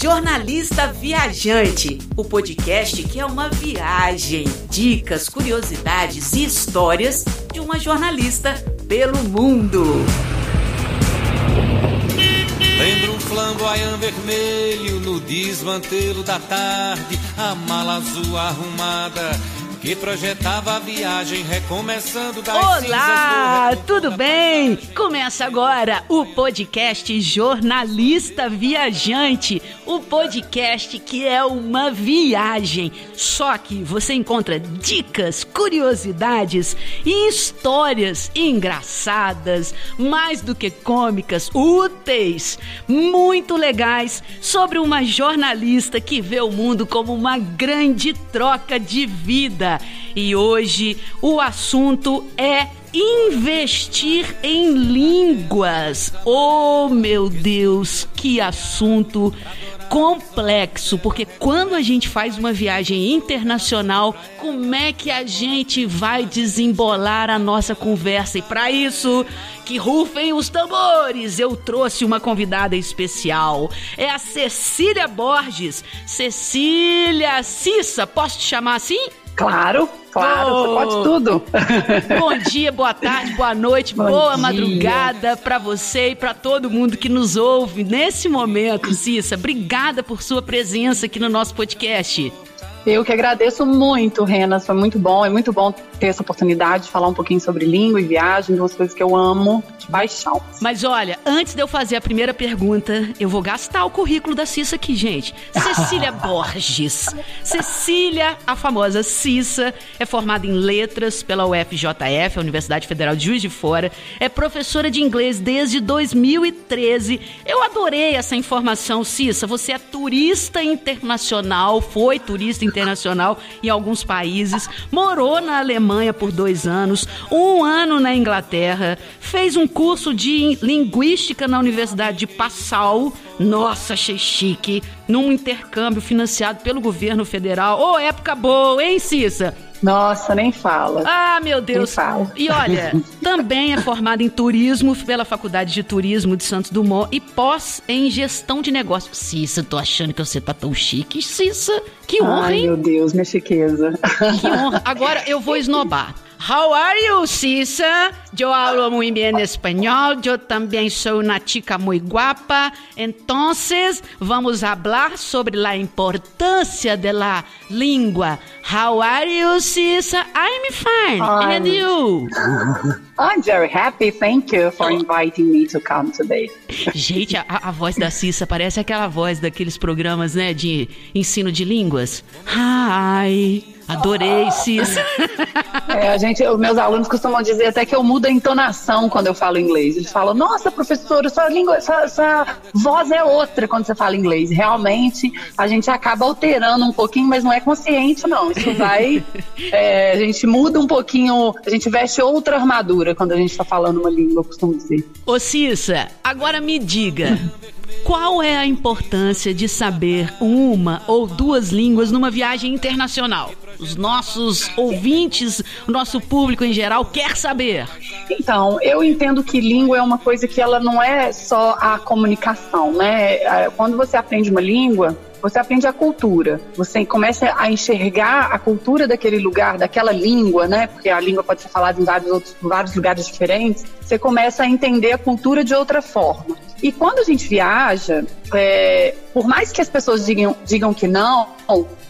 Jornalista Viajante, o podcast que é uma viagem, dicas, curiosidades e histórias de uma jornalista pelo mundo. Lembra um flamboyant vermelho no desmantelo da tarde, a mala azul arrumada que projetava a viagem recomeçando das Olá, tudo bem? Começa agora o podcast Jornalista Viajante, o podcast que é uma viagem. Só que você encontra dicas, curiosidades e histórias engraçadas, mais do que cômicas, úteis, muito legais sobre uma jornalista que vê o mundo como uma grande troca de vida. E hoje o assunto é investir em línguas. Oh, meu Deus, que assunto complexo, porque quando a gente faz uma viagem internacional, como é que a gente vai desembolar a nossa conversa? E para isso, que rufem os tambores, eu trouxe uma convidada especial. É a Cecília Borges. Cecília Cissa, posso te chamar assim? Claro, claro, oh. você pode tudo. Bom dia, boa tarde, boa noite, Bom boa dia. madrugada para você e para todo mundo que nos ouve nesse momento, Cissa. Obrigada por sua presença aqui no nosso podcast. Eu que agradeço muito, Renas. Foi muito bom. É muito bom ter essa oportunidade de falar um pouquinho sobre língua e viagem, duas coisas que eu amo de paixão. Mas olha, antes de eu fazer a primeira pergunta, eu vou gastar o currículo da Cissa aqui, gente. Cecília Borges. Cecília, a famosa Cissa, é formada em letras pela UFJF, a Universidade Federal de Juiz de Fora. É professora de inglês desde 2013. Eu adorei essa informação, Cissa. Você é turista internacional, foi turista internacional em alguns países, morou na Alemanha por dois anos, um ano na Inglaterra, fez um curso de linguística na Universidade de Passau. Nossa, achei chique. Num intercâmbio financiado pelo governo federal. Ô, oh, época boa, hein, Cissa? Nossa, nem fala. Ah, meu Deus. Nem fala. E olha, também é formada em turismo pela Faculdade de Turismo de Santos Dumont e pós em gestão de negócios. Cissa, tô achando que você tá tão chique, Cissa. Que honra, Ai, hein? meu Deus, minha chiqueza. Que honra. Agora eu vou esnobar. How are you, Cissa? Eu hablo muy bien espanhol, eu também sou uma chica muito guapa. Então, vamos falar sobre a importância da língua. How are you, Cissa? I'm fine. I'm... And you? I'm very happy. Thank you for inviting me to come today. Gente, a, a voz da Cissa parece aquela voz daqueles programas, né, de ensino de línguas. Hi. Adorei, Cissa. É, a gente, os meus alunos costumam dizer até que eu mudo a entonação quando eu falo inglês. Eles falam, nossa, professora, sua língua, sua, sua voz é outra quando você fala inglês. Realmente, a gente acaba alterando um pouquinho, mas não é consciente, não. Isso vai. É, a gente muda um pouquinho, a gente veste outra armadura quando a gente está falando uma língua, eu costumo dizer. Ô, Cissa, agora me diga. Qual é a importância de saber uma ou duas línguas numa viagem internacional? Os nossos ouvintes, o nosso público em geral quer saber. Então, eu entendo que língua é uma coisa que ela não é só a comunicação, né? É, quando você aprende uma língua, você aprende a cultura. Você começa a enxergar a cultura daquele lugar, daquela língua, né? Porque a língua pode ser falada em vários, outros, vários lugares diferentes. Você começa a entender a cultura de outra forma. E quando a gente viaja, é, por mais que as pessoas digam, digam que não,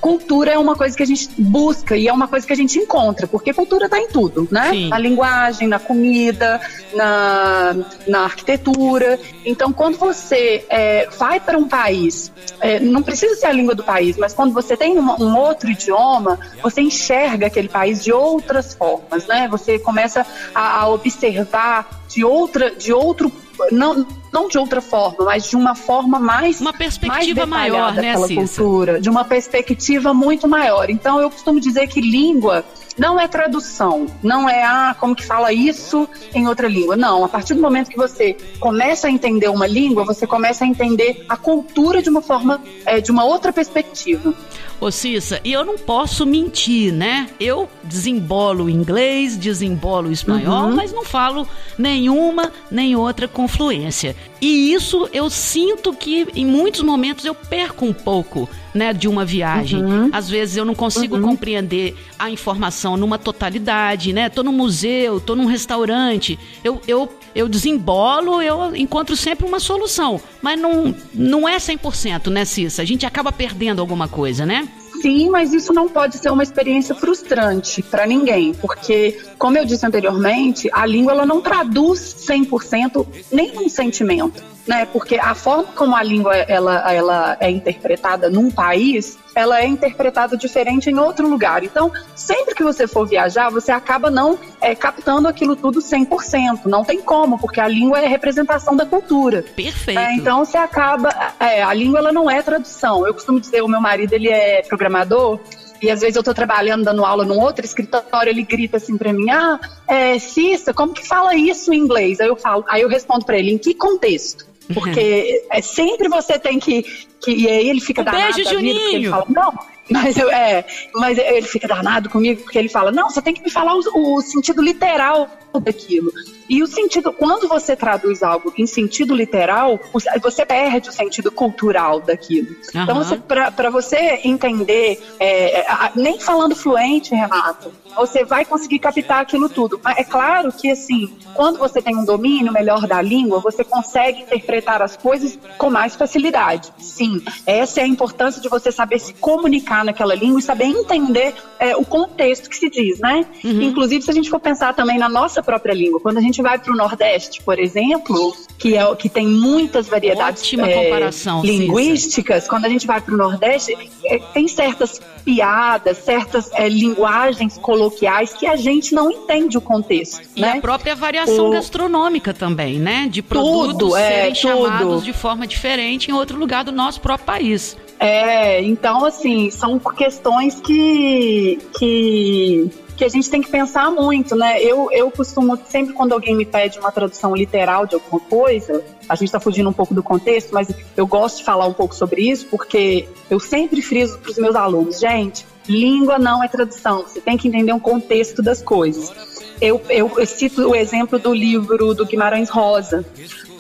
cultura é uma coisa que a gente busca e é uma coisa que a gente encontra, porque cultura está em tudo, né? Sim. Na linguagem, na comida, na, na arquitetura. Então, quando você é, vai para um país, é, não precisa ser a língua do país, mas quando você tem uma, um outro idioma, você enxerga aquele país de outras formas, né? Você começa a, a observar de outra, de outro não, não de outra forma, mas de uma forma mais uma perspectiva mais maior, né, cultura, de uma perspectiva muito maior. Então eu costumo dizer que língua não é tradução, não é ah, como que fala isso em outra língua. Não, a partir do momento que você começa a entender uma língua, você começa a entender a cultura de uma forma, é, de uma outra perspectiva. Ô Cissa, e eu não posso mentir, né? Eu desembolo inglês, desembolo espanhol, uhum. mas não falo nenhuma nem outra confluência. E isso eu sinto que em muitos momentos eu perco um pouco né, de uma viagem. Uhum. Às vezes eu não consigo uhum. compreender a informação numa totalidade, né? Tô no museu, tô num restaurante, eu, eu, eu desembolo, eu encontro sempre uma solução. Mas não, não é 100%, né, Cissa? A gente acaba perdendo alguma coisa, né? Sim, mas isso não pode ser uma experiência frustrante para ninguém, porque, como eu disse anteriormente, a língua ela não traduz 100% nenhum sentimento né? Porque a forma como a língua ela, ela é interpretada num país, ela é interpretada diferente em outro lugar. Então, sempre que você for viajar, você acaba não é, captando aquilo tudo 100%. Não tem como, porque a língua é representação da cultura. Perfeito. É, então, você acaba... É, a língua ela não é tradução. Eu costumo dizer, o meu marido ele é programador, e às vezes eu estou trabalhando, dando aula num outro escritório, ele grita assim para mim: Ah, é, Cissa, como que fala isso em inglês? Aí eu falo, aí eu respondo para ele: em que contexto? Porque é, sempre você tem que, que. E aí ele fica um danado. Beijo, Juninho! Vida, ele fala, não, mas, eu, é, mas ele fica danado comigo porque ele fala: não, você tem que me falar o, o sentido literal daquilo. E o sentido, quando você traduz algo em sentido literal, você perde o sentido cultural daquilo. Uhum. Então, para você entender, é, nem falando fluente, Renato, você vai conseguir captar aquilo tudo. É claro que, assim, quando você tem um domínio melhor da língua, você consegue interpretar as coisas com mais facilidade. Sim, essa é a importância de você saber se comunicar naquela língua e saber entender é, o contexto que se diz, né? Uhum. Inclusive, se a gente for pensar também na nossa própria língua, quando a gente vai para o Nordeste, por exemplo, que, é, que tem muitas variedades é, linguísticas, quando a gente vai para o Nordeste, é, tem certas piadas, certas é, linguagens coloquiais que a gente não entende o contexto. E né? a própria variação o... gastronômica também, né? De produtos tudo, serem é, chamados de forma diferente em outro lugar do nosso próprio país. É, então assim, são questões que, que que a gente tem que pensar muito, né? Eu, eu costumo, sempre quando alguém me pede uma tradução literal de alguma coisa, a gente está fugindo um pouco do contexto, mas eu gosto de falar um pouco sobre isso, porque eu sempre friso para os meus alunos, gente, língua não é tradução, você tem que entender um contexto das coisas. Eu, eu, eu cito o exemplo do livro do Guimarães Rosa,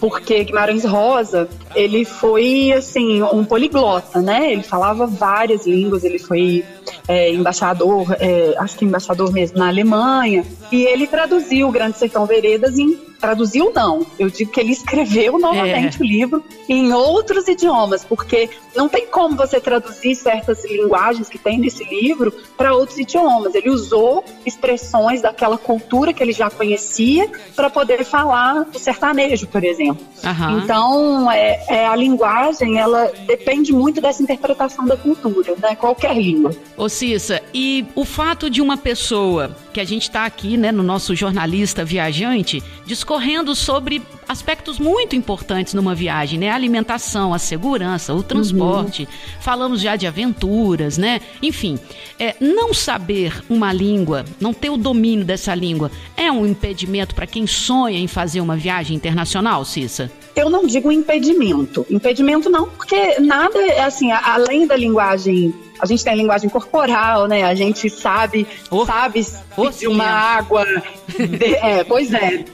porque Guimarães Rosa, ele foi, assim, um poliglota, né? Ele falava várias línguas, ele foi é, embaixador, é, acho que embaixador mesmo na Alemanha, e ele traduziu o Grande Sertão Veredas em traduziu não, eu digo que ele escreveu novamente é. o livro em outros idiomas, porque não tem como você traduzir certas linguagens que tem nesse livro para outros idiomas. Ele usou expressões daquela cultura que ele já conhecia para poder falar do sertanejo, por exemplo. Uhum. Então, é, é, a linguagem, ela depende muito dessa interpretação da cultura, né? Qualquer língua. Ô Cissa, e o fato de uma pessoa que a gente está aqui, né, no nosso jornalista viajante, discorrendo sobre aspectos muito importantes numa viagem, né? A alimentação, a segurança, o transporte. Uhum. Falamos já de aventuras, né? Enfim, é, não saber uma língua, não ter o domínio dessa língua, é um impedimento para quem sonha em fazer uma viagem internacional, Cissa? Eu não digo impedimento. Impedimento não, porque nada, assim, além da linguagem a gente tem a linguagem corporal, né? A gente sabe, oh, sabe oh, de uma água. De, é, pois é.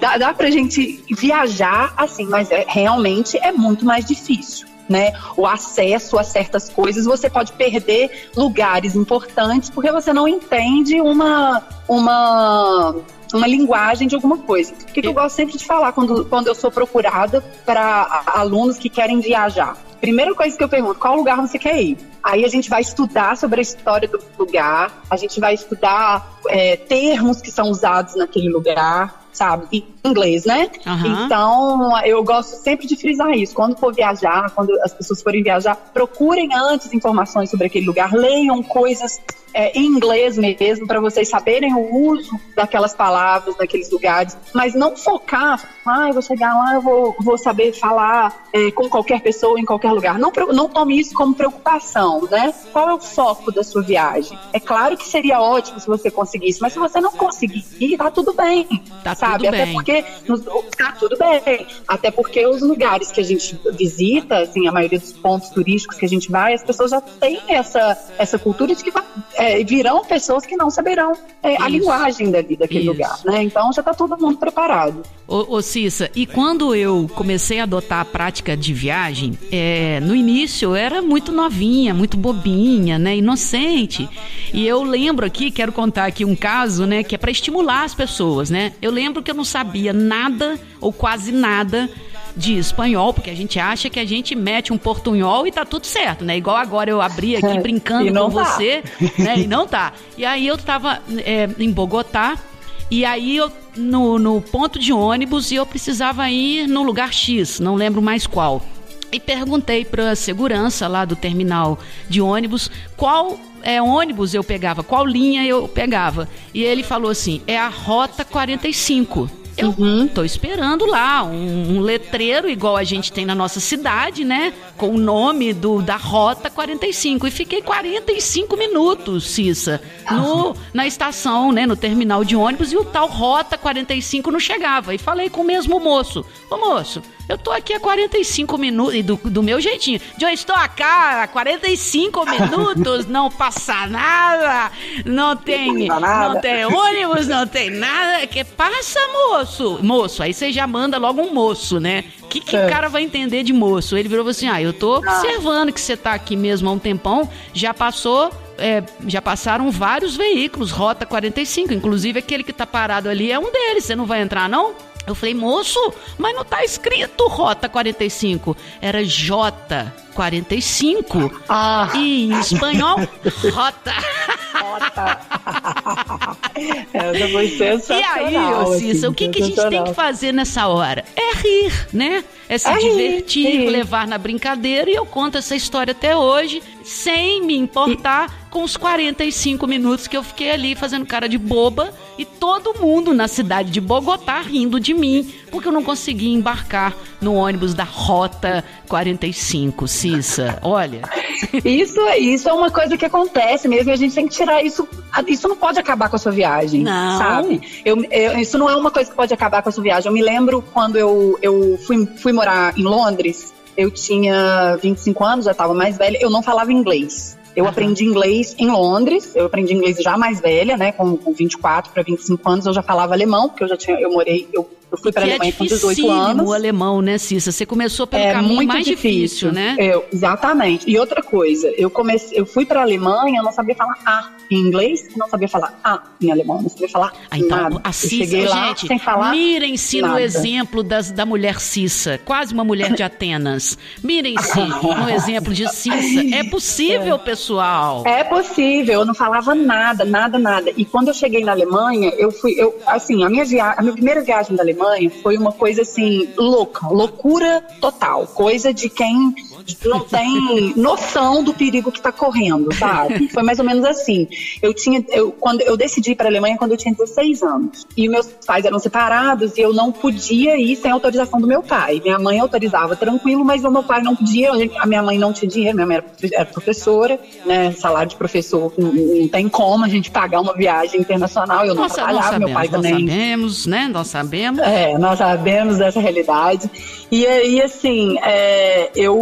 Dá, dá pra gente viajar assim, mas é, realmente é muito mais difícil. Né, o acesso a certas coisas, você pode perder lugares importantes porque você não entende uma, uma uma linguagem de alguma coisa. O que, que eu gosto sempre de falar quando, quando eu sou procurada para alunos que querem viajar? Primeira coisa que eu pergunto, qual lugar você quer ir? Aí a gente vai estudar sobre a história do lugar, a gente vai estudar é, termos que são usados naquele lugar, sabe? Em inglês, né? Uhum. Então, eu gosto sempre de frisar isso. Quando for viajar, quando as pessoas forem viajar, procurem antes informações sobre aquele lugar, leiam coisas é, em inglês mesmo, para vocês saberem o uso daquelas palavras naqueles lugares, mas não focar, ah, eu vou chegar lá, eu vou, vou saber falar é, com qualquer pessoa em qualquer lugar. Não, não tome isso como preocupação, né? Qual é o foco da sua viagem? É claro que seria ótimo se você conseguisse, mas se você não conseguir, tá tudo bem, tá sabe? Tudo Até bem. porque tá tudo bem. Até porque os lugares que a gente visita, assim, a maioria dos pontos turísticos que a gente vai, as pessoas já têm essa, essa cultura de que vai, é, virão pessoas que não saberão é, a linguagem dali, daquele Isso. lugar, né? Então já está todo mundo preparado. Ô, ô Cissa, e quando eu comecei a adotar a prática de viagem, é, no início eu era muito novinha, muito bobinha, né? Inocente. E eu lembro aqui, quero contar aqui um caso, né? Que é para estimular as pessoas, né? Eu lembro que eu não sabia nada ou quase nada de espanhol, porque a gente acha que a gente mete um portunhol e tá tudo certo, né? Igual agora eu abri aqui brincando com tá. você, né? E não tá. E aí eu tava é, em Bogotá, e aí eu no, no ponto de ônibus e eu precisava ir no lugar X, não lembro mais qual. E perguntei para a segurança lá do terminal de ônibus qual é, ônibus eu pegava, qual linha eu pegava. E ele falou assim: é a Rota 45. Eu uhum. tô esperando lá um, um, letreiro igual a gente tem na nossa cidade, né? Com o nome do, da Rota 45. E fiquei 45 minutos, Cissa, no, na estação, né? No terminal de ônibus, e o tal Rota 45 não chegava. E falei com o mesmo moço: Ô moço, eu tô aqui há 45 minutos, do, do meu jeitinho. Eu estou aqui há 45 minutos, não passa nada, não tem, não tem ônibus, não tem nada. Que passa, moço? Moço, aí você já manda logo um moço, né? O que, que é. o cara vai entender de moço? Ele virou assim: ah, eu tô observando que você tá aqui mesmo há um tempão, já passou é, já passaram vários veículos, Rota 45, inclusive aquele que tá parado ali é um deles. Você não vai entrar, não? Eu falei, moço, mas não tá escrito Rota 45. Era J45. Ah. E em espanhol, Rota. Rota. Essa foi sensacional. E aí, ô Cissa, assim, o que, que a gente tem que fazer nessa hora? É rir, né? É se é divertir, rir, levar na brincadeira. E eu conto essa história até hoje, sem me importar e... com os 45 minutos que eu fiquei ali fazendo cara de boba e todo mundo na cidade de Bogotá rindo de mim, porque eu não consegui embarcar no ônibus da Rota 45, Cissa. Olha. Isso, isso é uma coisa que acontece mesmo e a gente tem que tirar isso. Isso não pode acabar com a sua viagem, não. sabe? Eu, eu, isso não é uma coisa que pode acabar com a sua viagem. Eu me lembro quando eu, eu fui, fui morar em Londres, eu tinha 25 anos, já estava mais velha, eu não falava inglês. Eu uhum. aprendi inglês em Londres, eu aprendi inglês já mais velha, né, com, com 24 para 25 anos, eu já falava alemão, porque eu já tinha, eu morei, eu eu fui para a é Alemanha é com 18 anos. o alemão, né, Cissa? Você começou pelo é caminho muito mais difícil, difícil né? Eu, exatamente. E outra coisa, eu comecei, eu fui para a Alemanha, eu não sabia falar A em inglês, não sabia falar A em alemão, não sabia falar ah, então, nada. A Cissa, cheguei lá gente, sem falar mirem-se no exemplo das, da mulher Cissa, quase uma mulher de Atenas. Mirem-se no exemplo de Cissa. É possível, é. pessoal. É possível. Eu não falava nada, nada, nada. E quando eu cheguei na Alemanha, eu fui, eu, assim, a minha, via a minha primeira viagem da Alemanha Alemanha foi uma coisa assim, louca, loucura total. Coisa de quem não tem noção do perigo que está correndo, sabe? Foi mais ou menos assim. Eu tinha, eu, quando eu decidi ir para a Alemanha quando eu tinha 16 anos. E meus pais eram separados e eu não podia ir sem autorização do meu pai. Minha mãe autorizava tranquilo, mas o meu pai não podia. A minha mãe não tinha dinheiro, minha mãe era professora, né? Salário de professor não, não tem como a gente pagar uma viagem internacional. Eu não Nossa, trabalhava, sabemos, meu pai também. Nós sabemos, né? Nós sabemos. É, nós sabemos dessa realidade. E aí, assim, é, eu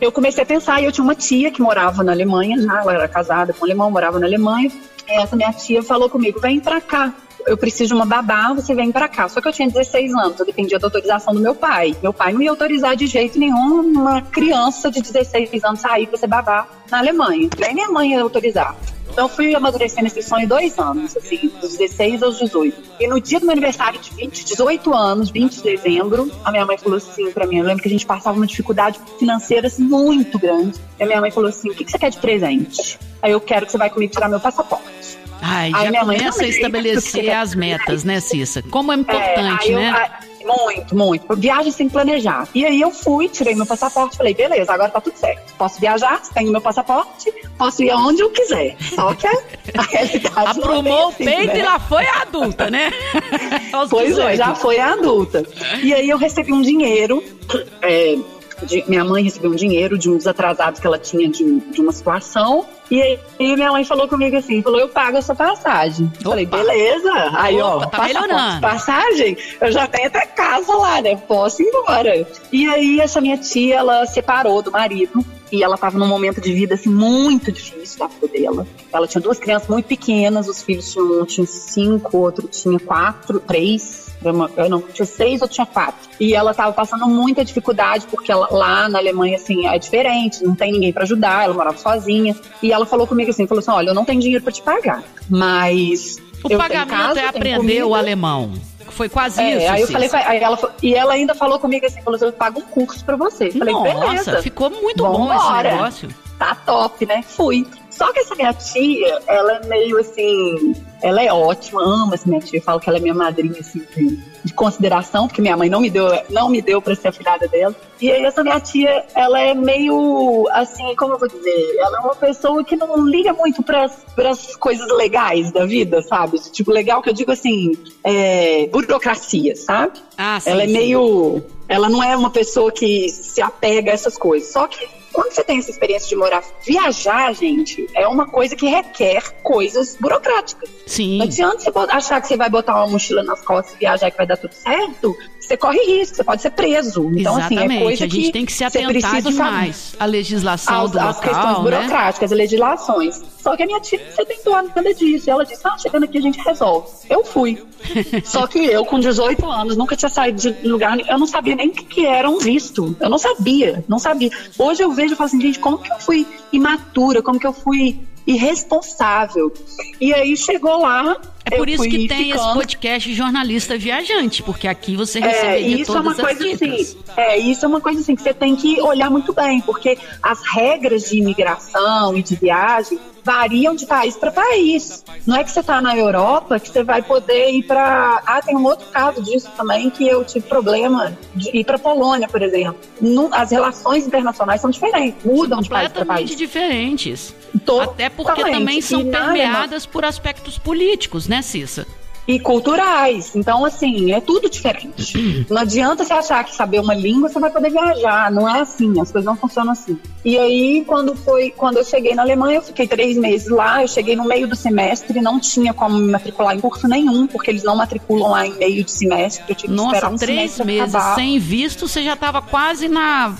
eu comecei a pensar, e eu tinha uma tia que morava na Alemanha já, ela era casada com um alemão, morava na Alemanha. Essa minha tia falou comigo: vem pra cá. Eu preciso de uma babá, você vem para cá. Só que eu tinha 16 anos, eu dependia da autorização do meu pai. Meu pai não ia autorizar de jeito nenhum uma criança de 16 anos sair para ser babá na Alemanha. Nem minha mãe ia autorizar. Então eu fui amadurecendo esse sonho dois anos, assim, dos 16 aos 18. E no dia do meu aniversário de 20, 18 anos, 20 de dezembro, a minha mãe falou assim pra mim, eu lembro que a gente passava uma dificuldade financeira assim, muito grande. E a minha mãe falou assim, o que, que você quer de presente? Aí eu quero que você vai comigo tirar meu passaporte. Ai, Aí já começa a estabelecer as metas, né, Cissa? Como é importante, é, né? Eu, muito, muito. Viagem sem planejar. E aí eu fui, tirei meu passaporte, falei, beleza, agora tá tudo certo. Posso viajar, tenho meu passaporte, posso ir aonde eu quiser. Só que a realidade Aprumou é assim, o peito né? e lá foi a adulta, né? pois é, já foi a adulta. E aí eu recebi um dinheiro, é, de, minha mãe recebeu um dinheiro de uns atrasados que ela tinha de, de uma situação E aí minha mãe falou comigo assim, falou, eu pago a sua passagem. Opa. Falei, beleza. Aí, Opa, ó, tá melhorando. passagem, eu já tenho até casa lá, né? Posso ir embora. E aí essa minha tia, ela separou do marido. E ela tava num momento de vida, assim, muito difícil da vida dela. Ela tinha duas crianças muito pequenas, os filhos tinham, um tinha cinco, outro tinha quatro, três. Eu não- Eu não, tinha seis ou tinha quatro. E ela tava passando muita dificuldade, porque ela- lá na Alemanha, assim, é diferente, não tem ninguém pra ajudar, ela morava sozinha. E ela falou comigo assim, falou assim, olha, eu não tenho dinheiro pra te pagar, mas... O eu pagamento casa, é aprender o alemão. Foi quase É, isso. aí eu falei, aí ela, e ela ainda falou comigo assim, falou assim, eu pago um curso pra você. Eu Falei, Nossa, beleza, ficou muito bom esse negócio. tá top, né? Fui. Só que essa minha tia, ela é meio assim, ela é ótima, amo essa minha tia, eu falo que ela é minha madrinha assim de, de consideração, porque minha mãe não me deu, não me deu para ser afilhada dela. E aí essa minha tia, ela é meio assim, como eu vou dizer, ela é uma pessoa que não liga muito para as coisas legais da vida, sabe? Tipo legal que eu digo assim, é, burocracia, sabe? Ah, sim, ela é sim. meio. Ela não é uma pessoa que se apega a essas coisas. Só que quando você tem essa experiência de morar, viajar, gente, é uma coisa que requer coisas burocráticas. Sim. Não adianta você achar que você vai botar uma mochila nas costas e viajar que vai dar tudo certo. Você corre risco, você pode ser preso. Então, Exatamente. assim, é coisa a gente que tem que se você atentar precisa saber demais à legislação as, do as questões local, né? burocráticas, as legislações. Só que a minha tia você tentou nada disso. Ela disse: Ah, chegando aqui a gente resolve. Eu fui. Só que eu, com 18 anos, nunca tinha saído de lugar. Eu não sabia nem o que, que era um visto. Eu não sabia, não sabia. Hoje eu vejo e falo assim, gente, como que eu fui imatura, como que eu fui irresponsável. E aí chegou lá. É por isso que tem esse ficando. podcast jornalista viajante, porque aqui você É, receberia isso é uma coisa assim. É, isso é uma coisa assim que você tem que olhar muito bem, porque as regras de imigração e de viagem variam de país para país. Não é que você está na Europa que você vai poder ir para. Ah, tem um outro caso disso também que eu tive problema de ir para Polônia, por exemplo. Não- as relações internacionais são diferentes, mudam de país para completamente país. diferentes. Totalmente. Até porque também são permeadas por aspectos políticos, né, Cissa? E culturais. Então, assim, é tudo diferente. Não adianta você achar que saber uma língua você vai poder viajar. Não é assim, as coisas não funcionam assim. E aí, quando foi, quando eu cheguei na Alemanha, eu fiquei três meses lá. Eu cheguei no meio do semestre, não tinha como me matricular em curso nenhum, porque eles não matriculam lá em meio de semestre. Eu tive que Nossa, esperar um três meses acabar. sem visto, você já estava quase na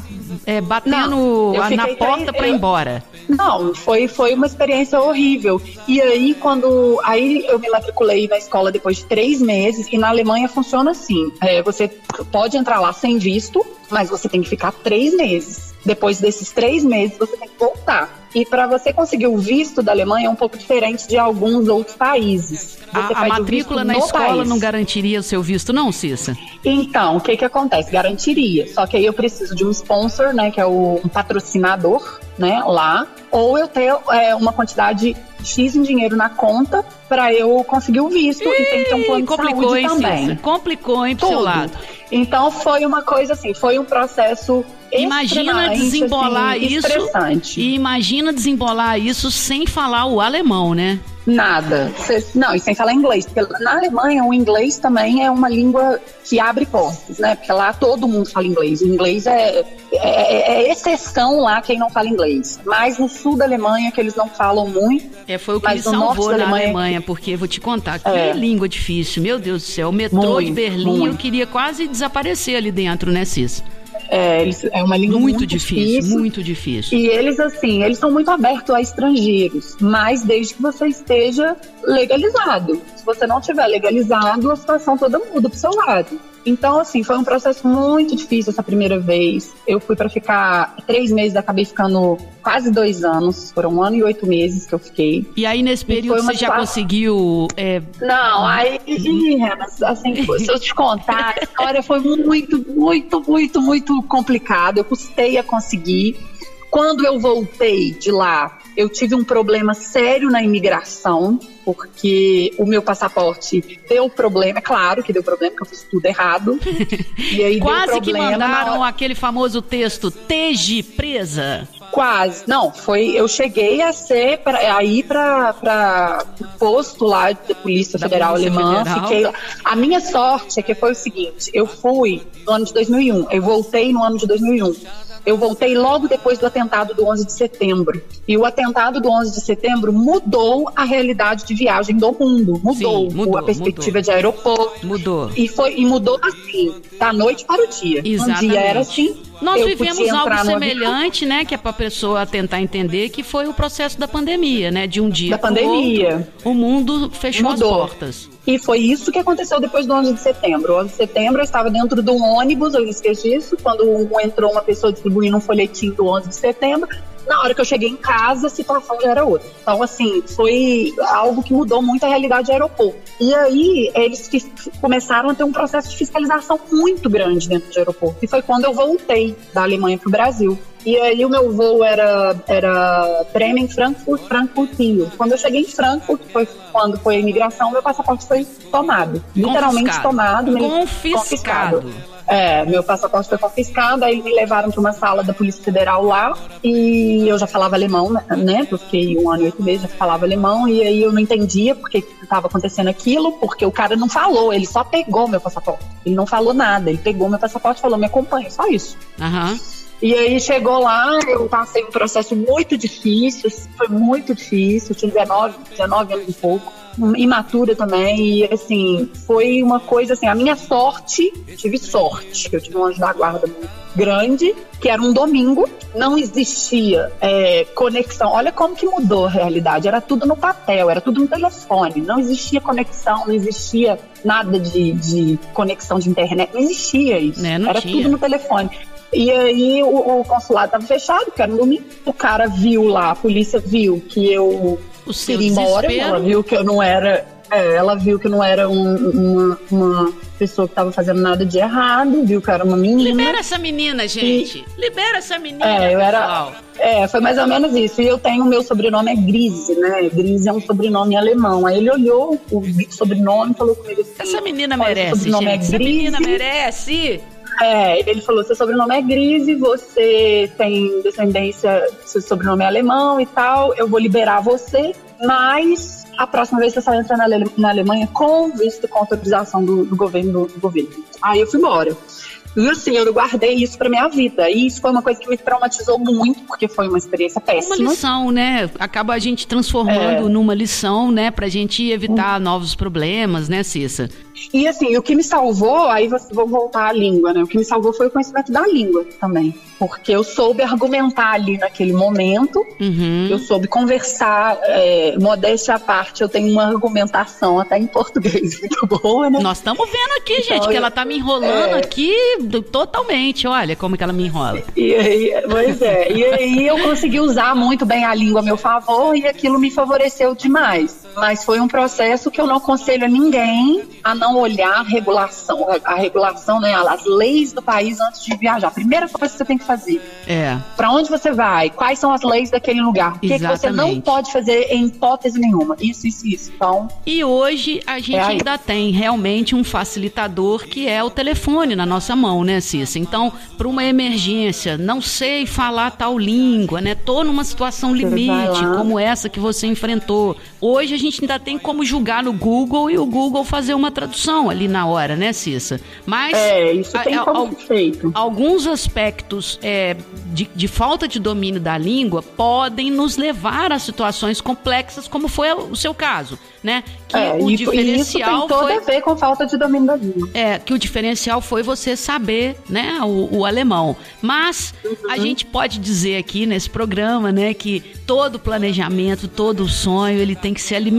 é, batendo Não, na porta para ir embora. Não, foi, foi uma experiência horrível. E aí, quando. Aí eu me matriculei na escola depois de três meses, e na Alemanha funciona assim: é, você pode entrar lá sem visto, mas você tem que ficar três meses. Depois desses três meses, você tem que voltar. E para você conseguir o visto da Alemanha é um pouco diferente de alguns outros países. Você A, a matrícula na escola país. não garantiria o seu visto, não, Cissa? Então, o que que acontece? Garantiria. Só que aí eu preciso de um sponsor, né, que é o, um patrocinador, né, lá, ou eu ter é, uma quantidade X em dinheiro na conta para eu conseguir o visto e tem que ter um plano de saúde hein, também. Cissa? Complicou, hein, pro seu lado. Então foi uma coisa assim, foi um processo Imagina desembolar assim, isso e imagina desembolar isso sem falar o alemão, né? Nada. Cê- não, e sem falar inglês. Porque na Alemanha o inglês também é uma língua que abre portas, né? Porque lá todo mundo fala inglês. O inglês é, é, é exceção lá quem não fala inglês. Mas no sul da Alemanha, que eles não falam muito, É, foi o que me salvou na Alemanha- Alemanha, porque vou te contar, que É. língua difícil, meu Deus do céu. O metrô de Muito, Berlim, eu muito. queria quase desaparecer ali dentro, né, Cis? É, eles- é uma língua Muito, muito, difícil, muito difícil. E eles, assim, eles são muito abertos a estrangeiros, mas desde que você esteja legalizado. Se você não tiver legalizado, a situação toda muda pro seu lado. Então, assim, foi um processo muito difícil essa primeira vez. Eu fui para ficar três meses, acabei ficando quase dois anos. Foram um ano e oito meses que eu fiquei. E aí, nesse período, você já conseguiu. é, Não, aí, Renas, assim, se eu te contar, a história foi muito, muito, muito, muito complicada. Eu custei a conseguir. Quando eu voltei de lá, eu tive um problema sério na imigração, porque o meu passaporte deu problema. É claro que deu problema, porque eu fiz tudo errado. E aí quase que mandaram aquele famoso texto Teje presa. Quase. Não, foi. Eu cheguei a ser pra, a ir para o posto lá da Polícia Da Federal Polícia Alemã. Federal. Fiquei lá. A minha sorte é que foi o seguinte: eu fui no ano de 2001, eu voltei no ano de 2001. Eu voltei logo depois do atentado do 11 de setembro. E o atentado do 11 de setembro mudou a realidade de viagem do mundo. Mudou, Sim, mudou, a perspectiva mudou. de aeroporto. Mudou. E, foi, e mudou assim, da noite para o dia. Exatamente. Um dia era assim. Nós eu vivemos algo entrar no semelhante, né, que é para a pessoa tentar entender, que foi o processo da pandemia, né, de um dia Da pandemia. outro, o mundo fechou Mudou. as portas. E foi isso que aconteceu depois do 11 de setembro. O 11 de setembro eu estava dentro de um ônibus, eu esqueci disso, quando entrou uma pessoa distribuindo um folhetim do 11 de setembro. Na hora que eu cheguei em casa, a situação já era outra. Então, assim, foi algo que mudou muito a realidade do aeroporto. E aí, eles começaram a ter um processo de fiscalização muito grande dentro do aeroporto. E foi quando eu voltei da Alemanha para o Brasil. E aí o meu voo era, era Bremen, Frankfurt, Frankfurt, Rio. Quando eu cheguei em Frankfurt, foi quando foi a imigração, meu passaporte foi tomado. Literalmente Confiscado. tomado. me- Confiscado. É, meu passaporte foi confiscado, aí me levaram para uma sala da Polícia Federal lá e eu já falava alemão, né? né? Eu fiquei um ano e oito meses, já falava alemão, e aí eu não entendia porque estava acontecendo aquilo, porque o cara não falou, ele só pegou meu passaporte. Ele não falou nada, ele pegou meu passaporte e falou, me acompanha, só isso. Aham. E aí chegou lá, eu passei um processo muito difícil, foi muito difícil, tinha 19, 19 anos e pouco, imatura também, e assim, foi uma coisa assim, a minha sorte, tive sorte, que eu tive um anjo da guarda grande, que era um domingo, não existia é, conexão, olha como que mudou a realidade, era tudo no papel, era tudo no telefone, não existia conexão, não existia nada de, de conexão de internet, não existia isso, Né, não era tinha. tudo no telefone. E aí o, o consulado estava fechado, porque era um domingo. O cara viu lá, a polícia viu que eu O seu queria ir embora, ela viu que eu não era. é, ela viu que não era um- uma, uma pessoa que estava fazendo nada de errado, viu que eu era uma menina. Libera essa menina, gente. Libera essa menina, É, eu era-. É, foi mais ou menos isso. E eu tenho, meu sobrenome é Grise, né? Grise é um sobrenome alemão. Aí ele olhou o sobrenome e falou comigo assim: Essa menina "Olha, merece, sobrenome gente. é Essa menina Grise." merece. É, ele falou: seu sobrenome é Grise, você tem descendência, seu sobrenome é alemão e tal, eu vou liberar você, mas a próxima vez você só entra na, Ale- na Alemanha com visto com autorização do, do governo do, do governo. Aí eu fui embora. E assim, eu guardei isso pra minha vida. E isso foi uma coisa que me traumatizou muito, porque foi uma experiência Uma péssima. lição, né? Acaba a gente transformando É. numa lição, né? Pra gente evitar novos problemas, né, Cissa? E assim, o que me salvou, aí vou voltar à língua, né? O que me salvou foi o conhecimento da língua também. Porque eu soube argumentar ali naquele momento, Uhum. eu soube conversar, é, modéstia à parte, eu tenho uma argumentação até em português muito boa, né? Nós estamos vendo aqui, Então, gente, que eu- ela tá me enrolando é. aqui totalmente. Olha como que ela me enrola. E aí, pois é, e aí eu consegui usar muito bem a língua a meu favor e aquilo me favoreceu demais. Mas foi um processo que eu não aconselho a ninguém a não olhar a regulação, a regulação, né, as leis do país antes de viajar. Primeira coisa que você tem que fazer, É. Para onde você vai? Quais são as leis daquele lugar? O que, que você não pode fazer em hipótese nenhuma? Isso, isso, isso. Então, E hoje a gente É aí. ainda tem realmente um facilitador que é o telefone na nossa mão, né, Cissa? Então, para uma emergência, não sei falar tal língua, né? Tô numa situação limite, como essa que você enfrentou. Hoje a gente ainda tem como julgar no Google e o Google fazer uma tradução ali na hora, né, Cissa? Mas é, isso a- tem a- como feito. alguns aspectos é, de, de falta de domínio da língua podem nos levar a situações complexas, como foi o seu caso, né? Que É, o e, e isso tem diferencial foi a ver com falta de domínio da língua. é, que o diferencial foi você saber, né, o, o alemão. Mas a Uhum. gente pode dizer aqui nesse programa, né, que todo planejamento, todo sonho, ele tem que ser alimentado,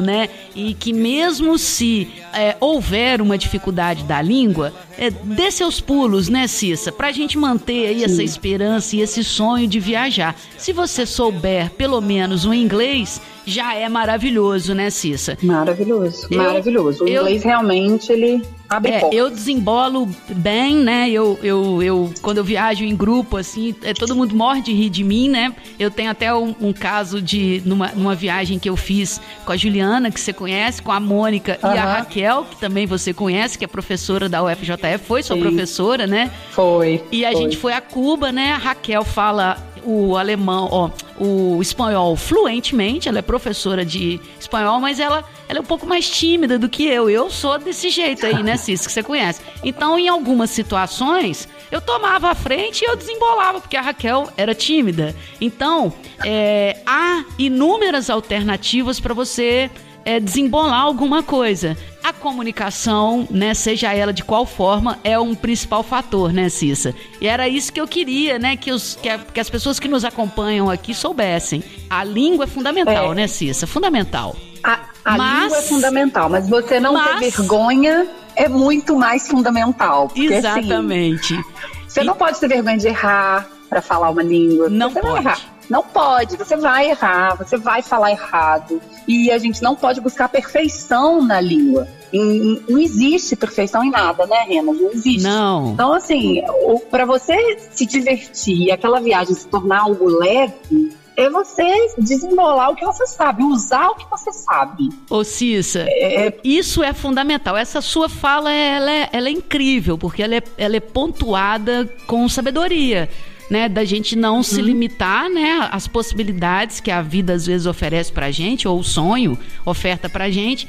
né, e que mesmo se é, houver uma dificuldade da língua, é, dê seus pulos, né, Cissa, pra gente manter aí essa esperança e esse sonho de viajar. Se você souber pelo menos o inglês, já é maravilhoso, né, Cissa? Maravilhoso, Eu- maravilhoso. O eu- inglês realmente ele abre É, eu desembolo bem, né? Eu, eu, eu, quando eu viajo em grupo, assim, é, todo mundo morre de rir de mim, né? Eu tenho até um, um caso de, numa, numa viagem que eu fiz com a Juliana, que você conhece, com a Mônica e a Aham. Que também você conhece, que é professora da UFJF, foi sua Sim. professora, né? Foi. E a foi. gente foi a Cuba, né? A Raquel fala o alemão, ó, o espanhol fluentemente, ela é professora de espanhol, mas ela, ela é um pouco mais tímida do que eu. Eu sou desse jeito aí, né, Cis, que você conhece. Então, em algumas situações, eu tomava a frente e eu desembolava, porque a Raquel era tímida. Então, é, há inúmeras alternativas para você é, desembolar alguma coisa. A comunicação, né, seja ela de qual forma, é um principal fator, né, Cissa? E era isso que eu queria, né, que, os, que, a, que as pessoas que nos acompanham aqui soubessem. A língua é fundamental, é. né, Cissa? Fundamental. A, a mas, língua é fundamental, mas você não mas, ter vergonha é muito mais fundamental. Porque, assim, exatamente. Assim, você e, não pode ter vergonha de errar para falar uma língua. Não você pode. Não pode, você vai errar, você vai falar errado. E a gente não pode buscar perfeição na língua. Não existe perfeição em nada, né, Rena? Não existe. Não. Então, assim, para você se divertir e aquela viagem se tornar algo leve, é você desenrolar o que você sabe, usar o que você sabe. Ô Cissa, é... é isso é fundamental. Essa sua fala, ela é, ela é incrível, porque ela é, ela é pontuada com sabedoria né, da gente não uhum. se limitar, né, às possibilidades que a vida às vezes oferece pra gente, ou o sonho oferta pra gente,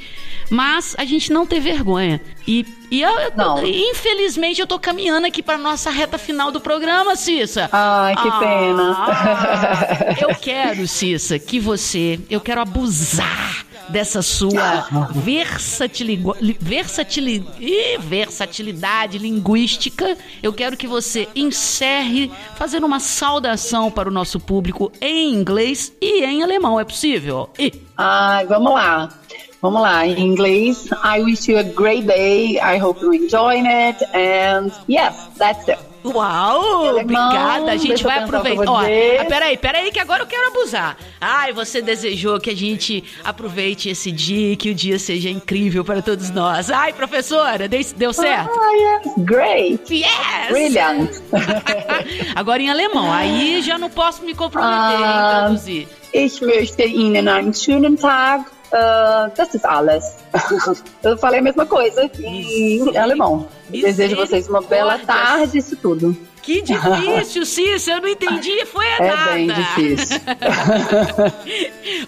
mas a gente não ter vergonha. E, e eu, eu infelizmente eu tô caminhando aqui para nossa reta final do programa, Cissa. Ai, que ah, pena. eu quero, Cissa, que você, eu quero abusar dessa sua versatilidade linguística, eu quero que você encerre fazendo uma saudação para o nosso público em inglês e em alemão. É possível? E... Ai, vamos lá. Vamos lá, em inglês. I wish you a great day. I hope you enjoy it. And yes, that's it. Uau, obrigada. A gente vai aproveitar. Ó, ah, peraí, peraí, que agora eu quero abusar. Ai, você desejou que a gente aproveite esse dia, que o dia seja incrível para todos nós. Ai, professora, deu certo? Ah, yes, great. Yes! Brilliant. agora em alemão, aí já não posso me comprometer em traduzir. Ich möchte Ihnen einen schönen Tag Uh, das ist alles. eu falei a mesma coisa em alemão. Desejo vocês uma bela tarde, isso tudo. Que difícil, Cícero, eu não entendi, foi a é nada. É bem difícil.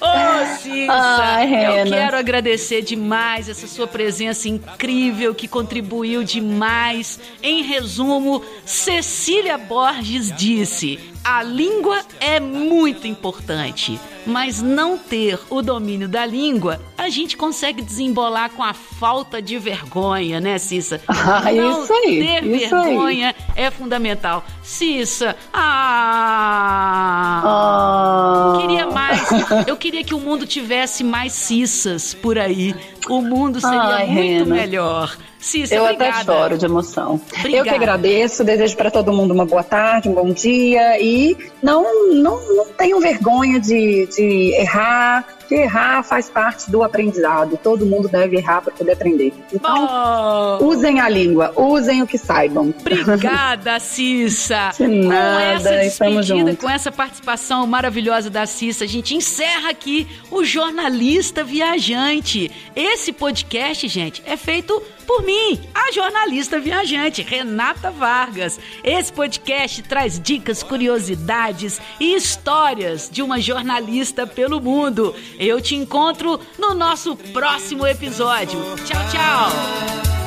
Ô, oh, Cícero, eu quero agradecer demais essa sua presença incrível que contribuiu demais. Em resumo, Cecília Borges disse: a língua é muito importante, mas não ter o domínio da língua, a gente consegue desembolar com a falta de vergonha, né, Cissa? Ah, não isso aí. Ter isso vergonha aí. é fundamental. Cissa, ah, ah. Queria mais. Eu queria que o mundo tivesse mais Cissas por aí. O mundo seria Ai, muito Rena. melhor. Cícia, eu obrigada. até choro de emoção. Obrigada. Eu que agradeço, desejo para todo mundo uma boa tarde, um bom dia e não, não, não tenham vergonha de, de errar, que errar faz parte do aprendizado. Todo mundo deve errar para poder aprender. Então, oh. usem a língua, usem o que saibam. Obrigada, Cissa. De nada, com essa despedida, com essa participação maravilhosa da Cissa, a gente encerra aqui o Jornalista Viajante. Esse podcast, gente, é feito por mim, a jornalista viajante Renata Vargas. Esse podcast traz dicas, curiosidades e histórias de uma jornalista pelo mundo. Eu te encontro no nosso próximo episódio. Tchau, tchau.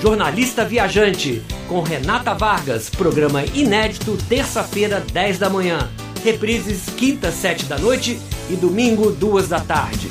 Jornalista Viajante, com Renata Vargas, programa inédito, terça-feira, 10 da manhã. Reprises quinta, 7 da noite e domingo, 2 da tarde.